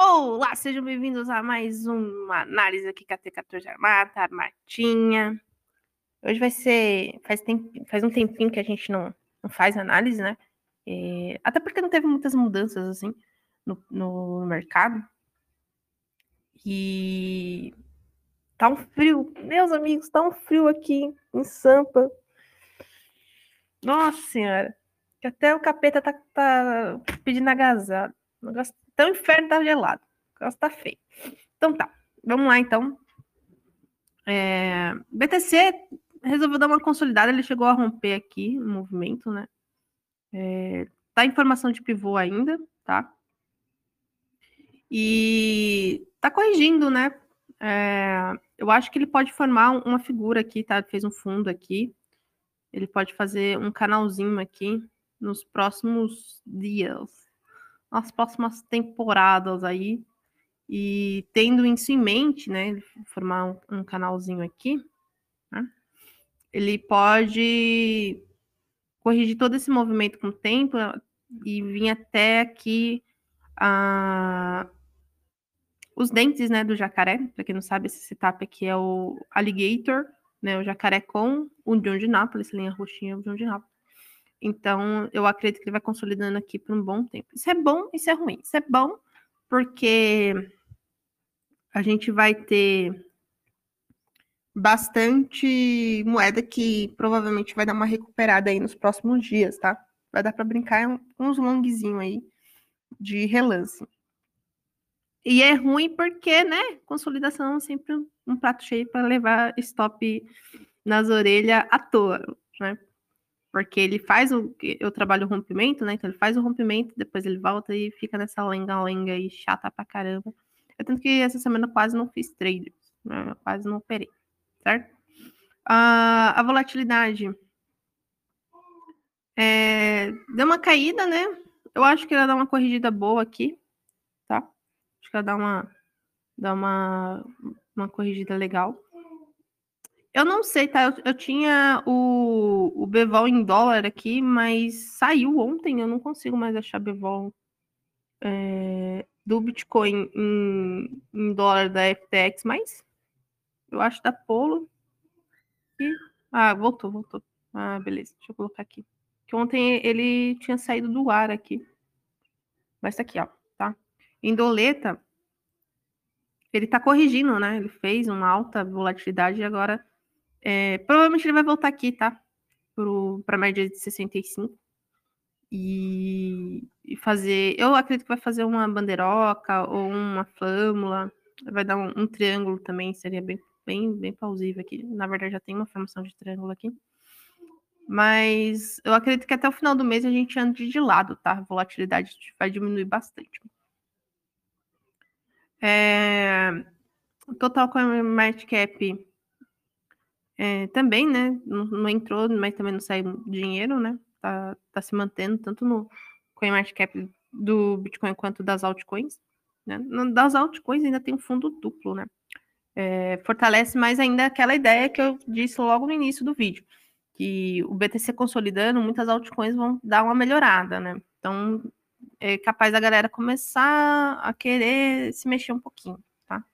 Olá, sejam bem-vindos a mais uma análise aqui com a T14 Armata, Armatinha. Hoje vai ser. Faz, faz um tempinho que a gente não, não faz análise, né? É, até porque não teve muitas mudanças assim no, no mercado. E tá um frio, meus amigos, tá um frio aqui em Sampa. Nossa senhora, que até o capeta tá, tá pedindo agasalho. O negócio então, o inferno tá gelado. O negócio tá feio. Então tá, vamos lá então. É, BTC resolveu dar uma consolidada, ele chegou a romper aqui o movimento, né? É, tá em formação de pivô ainda, tá? E tá corrigindo, né? É, eu acho que ele pode formar uma figura aqui, tá? Fez um fundo aqui. Ele pode fazer um canalzinho aqui nos próximos dias nas próximas temporadas aí. E tendo isso em mente, né, formar um, um canalzinho aqui, né, ele pode corrigir todo esse movimento com o tempo e vir até aqui a, os dentes, né, do jacaré. Para quem não sabe, esse setup aqui é o alligator, né, o jacaré com o John de Nápoles, linha roxinha, o John de Nápoles. Então, eu acredito que ele vai consolidando aqui por um bom tempo. Isso é bom, isso é ruim. Isso é bom porque a gente vai ter bastante moeda que provavelmente vai dar uma recuperada aí nos próximos dias, tá? Vai dar para brincar uns longzinhos aí de relance. E é ruim porque, né, consolidação é sempre um prato cheio para levar stop nas orelhas à toa, né? Porque ele faz o. Eu trabalho o rompimento, né? Então ele faz o rompimento, depois ele volta e fica nessa lenga-lenga aí chata pra caramba. Eu tanto que essa semana quase não fiz trade, né? quase não operei, certo? Uh, a volatilidade é, deu uma caída, né? Eu acho que ela dá uma corrigida boa aqui, tá? Acho que ela dá uma, dá uma, uma corrigida legal. Eu não sei, tá? Eu, eu tinha o, o Bevol em dólar aqui, mas saiu ontem. Eu não consigo mais achar Bevol é, do Bitcoin em, em, dólar da FTX, mas eu acho da Polo. E, ah, voltou, voltou. Ah, beleza. Deixa eu colocar aqui. Que ontem ele tinha saído do ar aqui. Mas tá aqui, ó, tá? Em doleta, ele tá corrigindo, né? Ele fez uma alta volatilidade e agora é, provavelmente ele vai voltar aqui, tá? Para a média de 65. E, e fazer. Eu acredito que vai fazer uma bandeiroca ou uma flâmula. Vai dar um, um triângulo também, seria bem, bem, bem plausível aqui. Na verdade, já tem uma formação de triângulo aqui. Mas eu acredito que até o final do mês a gente ande de lado, tá? A volatilidade vai diminuir bastante. É... Total com a market cap é, também, né? Não, não, entrou, mas também não saiu dinheiro, né? Tá, tá se mantendo tanto no CoinMarketCap do Bitcoin quanto das altcoins. Né? Das altcoins ainda tem um fundo duplo, né? É, fortalece mais ainda aquela ideia que eu disse logo no início do vídeo, que o BTC consolidando, muitas altcoins vão dar uma melhorada, né? Então, é capaz da galera começar a querer se mexer um pouquinho, tá?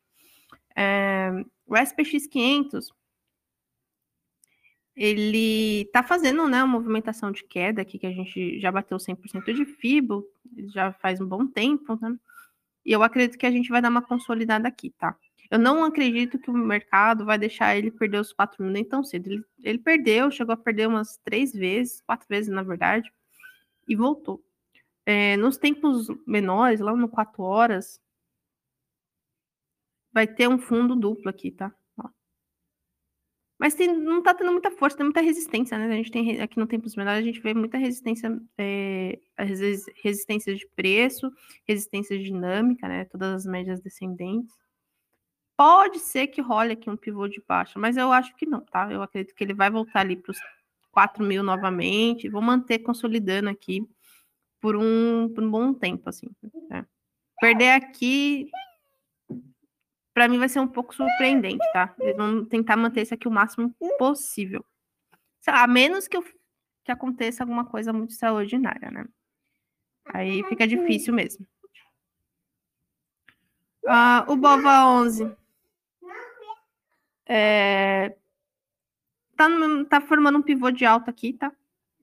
É, o SPX 500 ele está fazendo né, uma movimentação de queda aqui, que a gente já bateu 100% de FIBO, já faz um bom tempo, né? E eu acredito que a gente vai dar uma consolidada aqui, tá? Eu não acredito que o mercado vai deixar ele perder os 4 mil nem tão cedo. Ele, ele perdeu, chegou a perder umas três vezes, quatro vezes, na verdade, e voltou. É, nos tempos menores, lá no 4 horas, vai ter um fundo duplo aqui, tá? Mas tem, não tá tendo muita força, tem muita resistência, né? A gente tem aqui no Tempos Menores, a gente vê muita resistência, é, resistência de preço, resistência dinâmica, né? Todas as médias descendentes. Pode ser que role aqui um pivô de baixa, mas eu acho que não, tá? Eu acredito que ele vai voltar ali para os 4 mil novamente, vou manter consolidando aqui por um, por um bom tempo, assim. Né? Perder aqui para mim vai ser um pouco surpreendente, tá? Eles vão tentar manter isso aqui o máximo possível. a menos que, eu, que aconteça alguma coisa muito extraordinária, né? Aí fica difícil mesmo. Ah, o Bova 11 é, tá, tá formando um pivô de alta aqui, tá?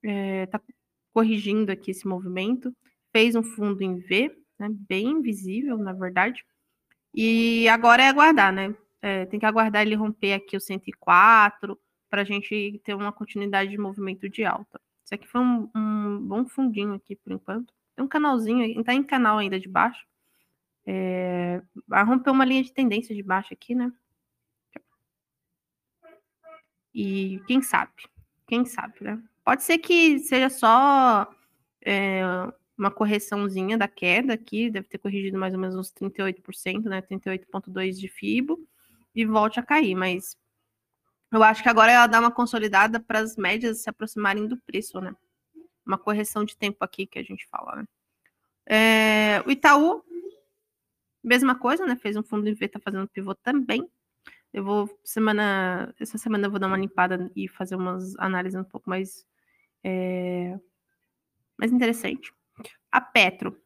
É, tá corrigindo aqui esse movimento. Fez um fundo em V, né? Bem visível, na verdade. E agora é aguardar, né? É, tem que aguardar ele romper aqui o 104 para a gente ter uma continuidade de movimento de alta. Isso aqui foi um, um bom fundinho aqui por enquanto. Tem um canalzinho, está em canal ainda de baixo. É, romper uma linha de tendência de baixo aqui, né? E quem sabe? Quem sabe, né? Pode ser que seja só é, uma correçãozinha da queda aqui, deve ter corrigido mais ou menos uns 38%, né? 38,2% de FIBO, e volte a cair, mas eu acho que agora ela dá uma consolidada para as médias se aproximarem do preço, né? Uma correção de tempo aqui que a gente fala, né? É, o Itaú, mesma coisa, né? Fez um fundo em V, tá fazendo pivô também. Eu vou, semana, essa semana eu vou dar uma limpada e fazer umas análises um pouco mais, é, mais interessante. A Petro.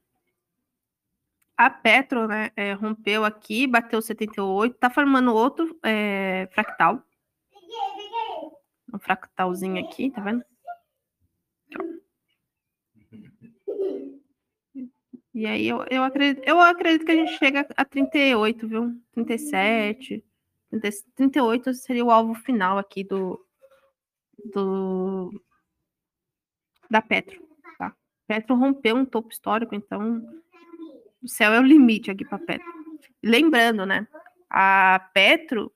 A Petro, né, é, rompeu aqui, bateu 78, tá formando outro é, fractal. Um fractalzinho aqui, tá vendo? E aí eu, eu, acredito, eu acredito que a gente chega a 38, viu? 37. 38 seria o alvo final aqui do, do da Petro. Petro rompeu um topo histórico, então o céu é o limite aqui para Petro. Lembrando, né? A Petro,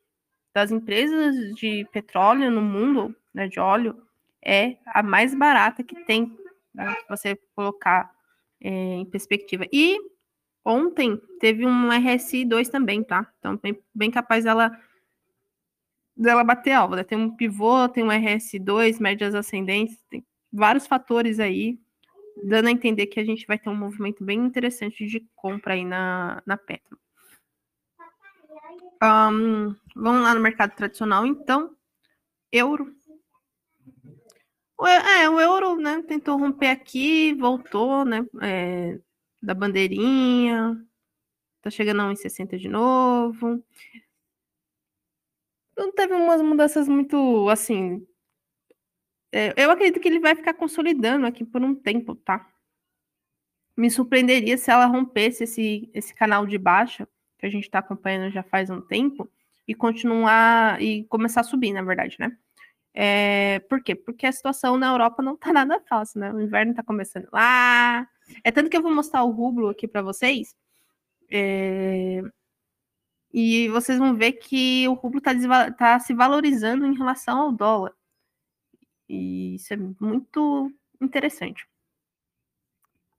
das empresas de petróleo no mundo, né, de óleo, é a mais barata que tem, né, se você colocar é, em perspectiva. E ontem teve um RSI 2 também, tá? Então, bem, bem capaz dela, dela bater alvo. Né? Tem um pivô, tem um RSI 2, médias ascendentes, tem vários fatores aí, dando a entender que a gente vai ter um movimento bem interessante de compra aí na, na Petro. Um, vamos lá no mercado tradicional, então. Euro. O, é, o euro, né, tentou romper aqui, voltou, né, é, da bandeirinha, tá chegando a 1,60 de novo. Não teve umas mudanças muito, assim, eu acredito que ele vai ficar consolidando aqui por um tempo, tá? Me surpreenderia se ela rompesse esse, esse canal de baixa, que a gente está acompanhando já faz um tempo, e continuar e começar a subir, na verdade, né? É, por quê? Porque a situação na Europa não tá nada fácil, né? O inverno tá começando lá. É tanto que eu vou mostrar o rublo aqui para vocês. É, e vocês vão ver que o rublo tá, tá se valorizando em relação ao dólar. E isso é muito interessante.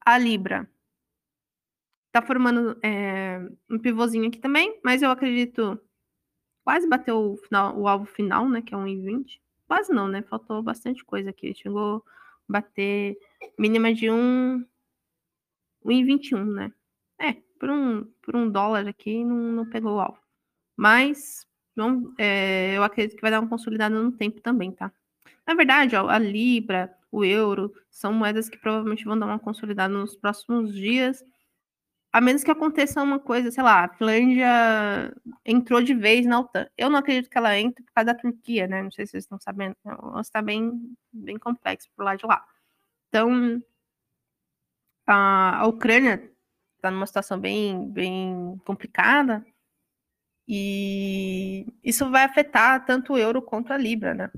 A Libra tá formando é, um pivôzinho aqui também, mas eu acredito quase bateu o, final, o alvo final, né, que é 1,20. Quase não, né? Faltou bastante coisa aqui. Chegou a bater mínima de 1, 1,21, né? É, por um, por um dólar aqui não, não pegou o alvo. Mas não, é, eu acredito que vai dar uma consolidada no tempo também, tá? Na verdade, ó, a Libra, o euro, são moedas que provavelmente vão dar uma consolidada nos próximos dias a menos que aconteça uma coisa, sei lá, a Finlândia entrou de vez na OTAN. Eu não acredito que ela entre por causa da Turquia, né? Não sei se vocês estão sabendo. Está bem, bem complexo por lá de lá. Então, a, a Ucrânia está numa situação bem, bem complicada e isso vai afetar tanto o euro quanto a libra, né?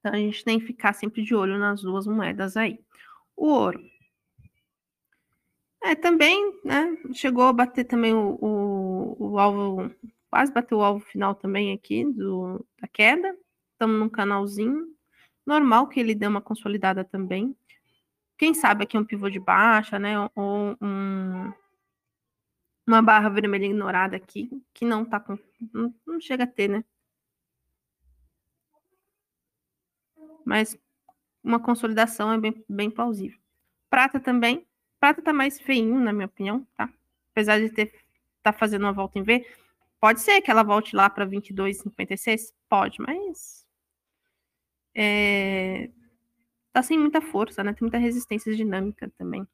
Então a gente tem que ficar sempre de olho nas duas moedas aí. O ouro é, também, né? Chegou a bater também o, o, o alvo, quase bateu o alvo final também aqui do, da queda. Estamos num canalzinho. Normal que ele dê uma consolidada também. Quem sabe aqui um pivô de baixa, né? Ou um, uma barra vermelha ignorada aqui, que não tá com. Não, não chega a ter, né? Mas uma consolidação é bem, bem plausível. Prata também, prata tá mais feinho, na minha opinião, tá? Apesar de ter tá fazendo uma volta em V, pode ser que ela volte lá para 22,56, pode, mas é, tá sem muita força, né? Tem muita resistência dinâmica também.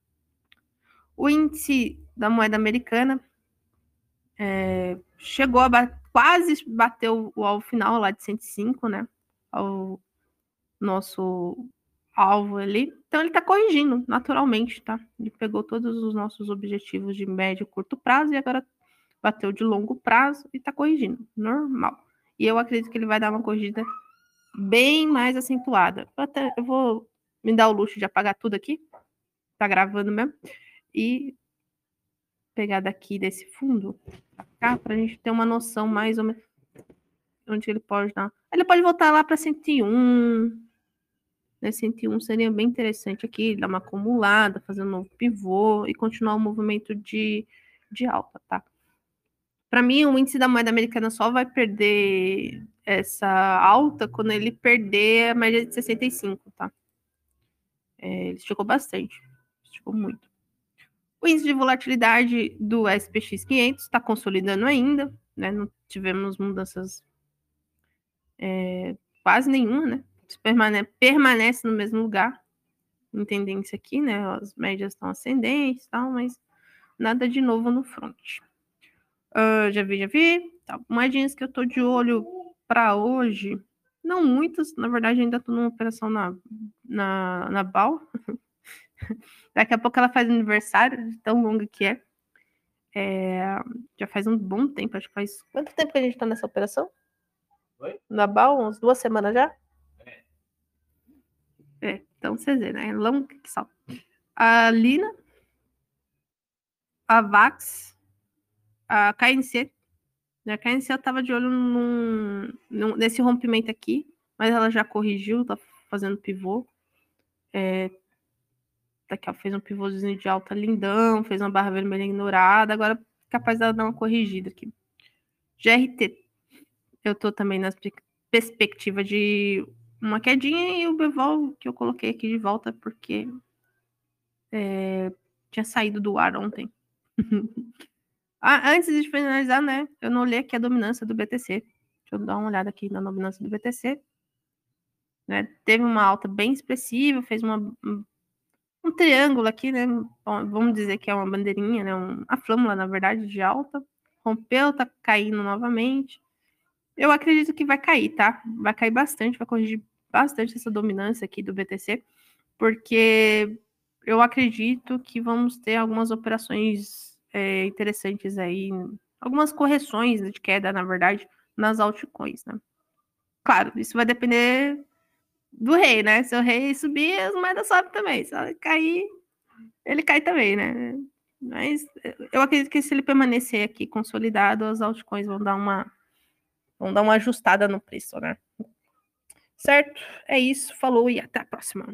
O índice da moeda americana é, chegou a quase bateu o alvo final lá de 105, né? Nosso alvo ali. Então ele está corrigindo naturalmente, tá? Ele pegou todos os nossos objetivos de médio e curto prazo e agora bateu de longo prazo e está corrigindo, normal. E eu acredito que ele vai dar uma corrida bem mais acentuada. Eu, até, eu vou me dar o luxo de apagar tudo aqui, tá gravando mesmo, e pegar daqui desse fundo pra cá, pra gente ter uma noção mais ou menos onde ele pode dar. Ele pode voltar lá para 101, né? 101 seria bem interessante aqui, dar uma acumulada, fazer um novo pivô e continuar o movimento de, de alta, tá? Para mim, o índice da moeda americana só vai perder essa alta quando ele perder a média de 65, tá? É, ele esticou bastante, esticou muito. O índice de volatilidade do SPX 500 está consolidando ainda, né? Não tivemos mudanças é, quase nenhuma, né? Permane permanece no mesmo lugar, em tendência aqui, né? As médias estão ascendentes, tal, mas nada de novo no front. Uh, já vi, já vi. Tá. Moedinhas que eu tô de olho para hoje. Não muitas, na verdade, ainda tô numa operação na, na, na BAL. Daqui a pouco ela faz aniversário, de tão longa que é. é. Já faz um bom tempo, acho que faz. Quanto tempo que a gente tá nessa operação? Oi? Na BAL, uns duas semanas já? É. Então vocês vê, né? Longa que só. A Lina, a Vax, a KNC, né? A KNC eu tava de olho num, num, nesse rompimento aqui, mas ela já corrigiu, tá fazendo pivô. É, daqui, ó, fez um pivôzinho de alta lindão, fez uma barra vermelha ignorada, agora capaz dela dar uma corrigida aqui. GRT, eu tô também na perspectiva de uma quedinha e o Bevol que eu coloquei aqui de volta porque é, tinha saído do ar ontem. Ah, antes de finalizar, né? Eu não olhei aqui a dominância do BTC. Deixa eu dar uma olhada aqui na dominância do BTC. Né? Teve uma alta bem expressiva, fez uma, um, triângulo aqui, né? Vamos dizer que é uma bandeirinha, né? Um, a flâmula, na verdade, de alta. Rompeu, tá caindo novamente. Eu acredito que vai cair, tá? Vai cair bastante, vai corrigir bastante essa dominância aqui do BTC, porque eu acredito que vamos ter algumas operações é, interessantes aí, algumas correções de queda, na verdade, nas altcoins, né? Claro, isso vai depender do rei, né? Se o rei subir, as moedas sobem também. Se ele cair, ele cai também, né? Mas eu acredito que se ele permanecer aqui consolidado, as altcoins vão dar uma vão dar uma ajustada no preço, né? Certo? É isso. Falou e até a próxima.